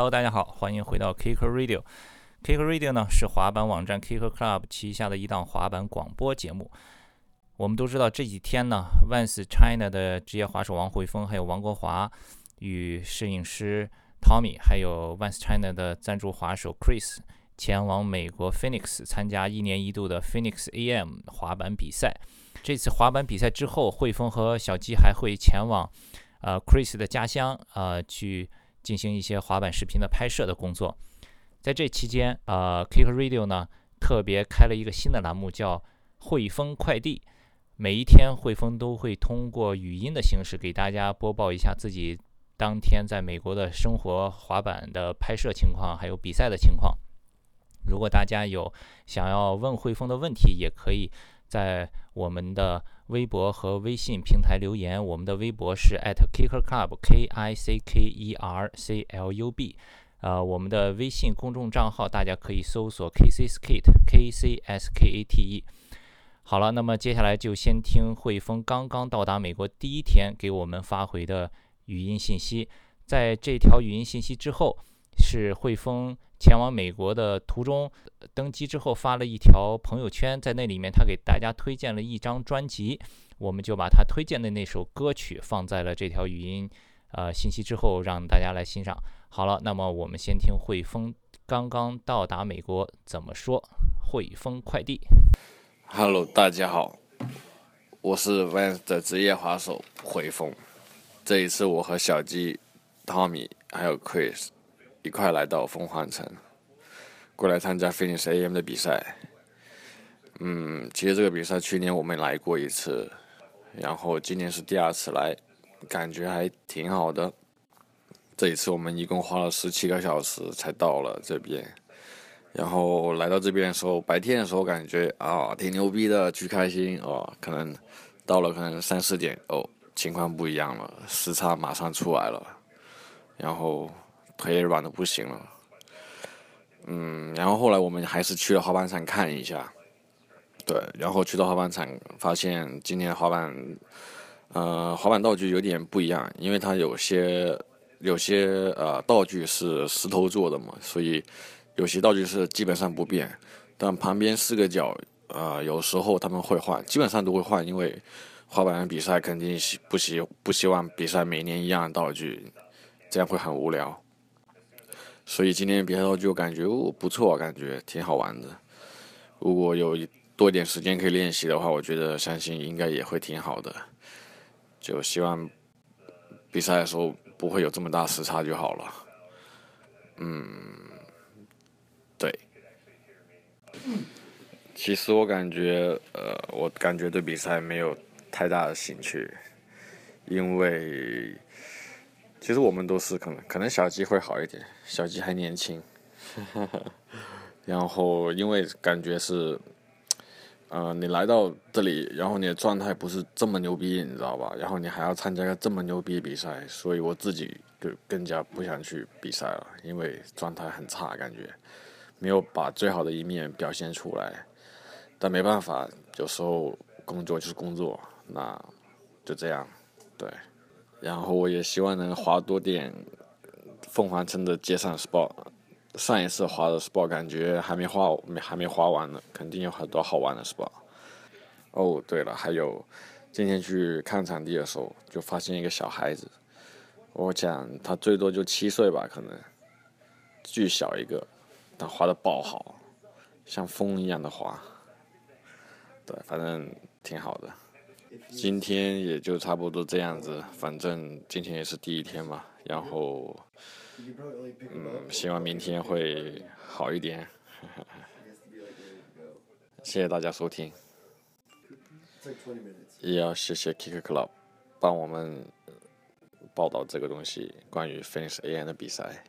Hello，大家好，欢迎回到 Kicker Radio。Kicker Radio 呢是滑板网站 Kicker Club 旗下的一档滑板广播节目。我们都知道这几天呢，Vans China 的职业滑手王汇丰还有王国华与摄影师 Tommy，还有 Vans China 的赞助滑手 Chris 前往美国 Phoenix 参加一年一度的 Phoenix AM 滑板比赛。这次滑板比赛之后，汇丰和小鸡还会前往呃 Chris 的家乡呃去进行一些滑板视频的拍摄的工作。在这期间，呃，Kick Radio 呢特别开了一个新的栏目，叫汇丰快递。每一天，汇丰都会通过语音的形式给大家播报一下自己当天在美国的生活、滑板的拍摄情况，还有比赛的情况。如果大家有想要问汇丰的问题，也可以在我们的微博和微信平台留言。我们的微博是 @KickerClub，K I C K E R C L U B。呃，我们的微信公众账号大家可以搜索 KCSkate，K C S K A T E。好了，那么接下来就先听汇丰刚刚到达美国第一天给我们发回的语音信息。在这条语音信息之后，是汇丰前往美国的途中登机之后发了一条朋友圈，在那里面他给大家推荐了一张专辑，我们就把他推荐的那首歌曲放在了这条语音呃信息之后，让大家来欣赏。好了，那么我们先听汇丰刚刚到达美国怎么说。汇丰快递，Hello，大家好，我是 Vans 的职业滑手汇丰。这一次我和小鸡、Tommy 还有 Chris 一块来到凤凰城，过来参加 Finish AM 的比赛。嗯，其实这个比赛去年我们来过一次，然后今年是第二次来，感觉还挺好的。这一次我们一共花了十七个小时才到了这边，然后来到这边的时候，白天的时候感觉啊挺牛逼的，巨开心哦。可能到了可能三四点哦，情况不一样了，时差马上出来了，然后腿也软的不行了。嗯，然后后来我们还是去了滑板场看一下，对，然后去到滑板场发现今年滑板，呃，滑板道具有点不一样，因为它有些。有些呃道具是石头做的嘛，所以有些道具是基本上不变，但旁边四个角啊，有时候他们会换，基本上都会换，因为滑板比赛肯定希不希不希望比赛每年一样的道具，这样会很无聊。所以今天比赛道具我感觉哦不错，感觉挺好玩的。如果有多一点时间可以练习的话，我觉得相信应该也会挺好的。就希望比赛的时候。不会有这么大时差就好了。嗯，对。其实我感觉，呃，我感觉对比赛没有太大的兴趣，因为其实我们都是可能可能小鸡会好一点，小鸡还年轻。然后因为感觉是。呃，你来到这里，然后你的状态不是这么牛逼，你知道吧？然后你还要参加个这么牛逼的比赛，所以我自己就更加不想去比赛了，因为状态很差，感觉没有把最好的一面表现出来。但没办法，有时候工作就是工作，那就这样，对。然后我也希望能滑多点凤凰城的街上 spot，。上一次滑的 spot 感觉还没滑，没还没滑完呢，肯定有很多好玩的 spot。哦，对了，还有今天去看场地的时候，就发现一个小孩子，我讲他最多就七岁吧，可能巨小一个，但滑的爆好，像风一样的滑。对，反正挺好的。今天也就差不多这样子，反正今天也是第一天嘛，然后。嗯，希望明天会好一点。谢谢大家收听，也要谢谢 Kick Club 帮我们报道这个东西，关于 Finish AM 的比赛。